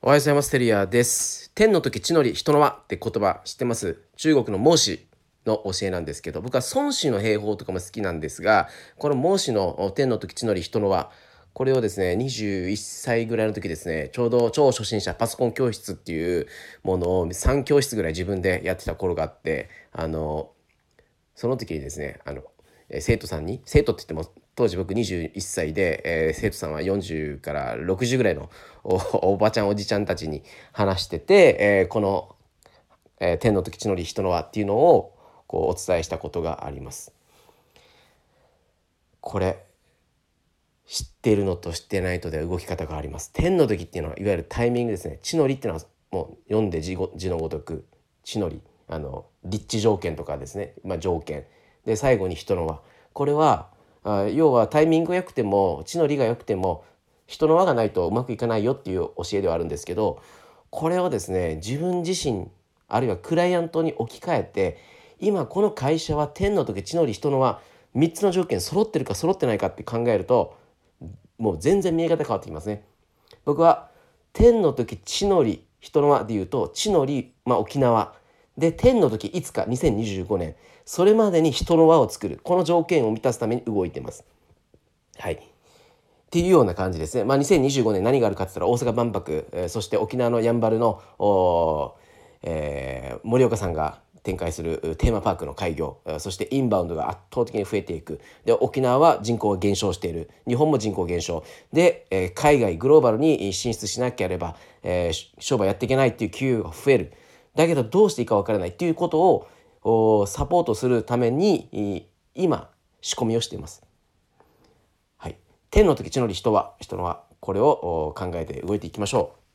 おはようございます。テリアです。天の時地の利人の輪って言葉知ってます？中国の孟子の教えなんですけど、僕は孫子の兵法とかも好きなんですが、この孟子の天の時地の利人の輪、これをですね、21歳ぐらいの時ですね、ちょうど超初心者パソコン教室っていうものを3教室ぐらい自分でやってた頃があって、あの、その時にですねあの生徒さんに生徒って言っても当時僕21歳で、えー生徒さんは40から60ぐらいのおおばちゃんおじちゃんたちに話してて、えーこの、えー天の時地の利人の輪」っていうのをこうお伝えしたことがあります。これ知っているのと知ってないとでは動き方があります。天の時っていうのはいわゆるタイミングですね。地の利っていうのはもう読んで字ご字のごとく地の利あの立地条件とかですね、まあ、条件で最後に人の輪これはあ要はタイミングが良くても地の利が良くても人の輪がないとうまくいかないよっていう教えではあるんですけどこれをですね自分自身あるいはクライアントに置き換えて今この会社は天の時地の利人の輪3つの条件揃ってるか揃ってないかって考えるともう全然見え方変わってきますね。僕は天の時地の利人の輪でいうと地の利、まあ、沖縄で天の時いつか2025年それまでに人の輪を作る。この条件を満たすために動いてます。はい。っていうような感じですね。まあ、2025年何があるかって言ったら大阪万博、えそして沖縄のやんばるの、おーえー岡さんが展開するテーマパークの開業そしてインバウンドが圧倒的に増えていく。で沖縄は人口が減少している。日本も人口減少。で、え海外グローバルに進出しなければ、えー商売やっていけないっていう機遇が増える。だけどどうしていいか分からないっていうことをサポートするために今仕込みをしています。はい、天の時地の利人は人のはこれを考えて動いていきましょう。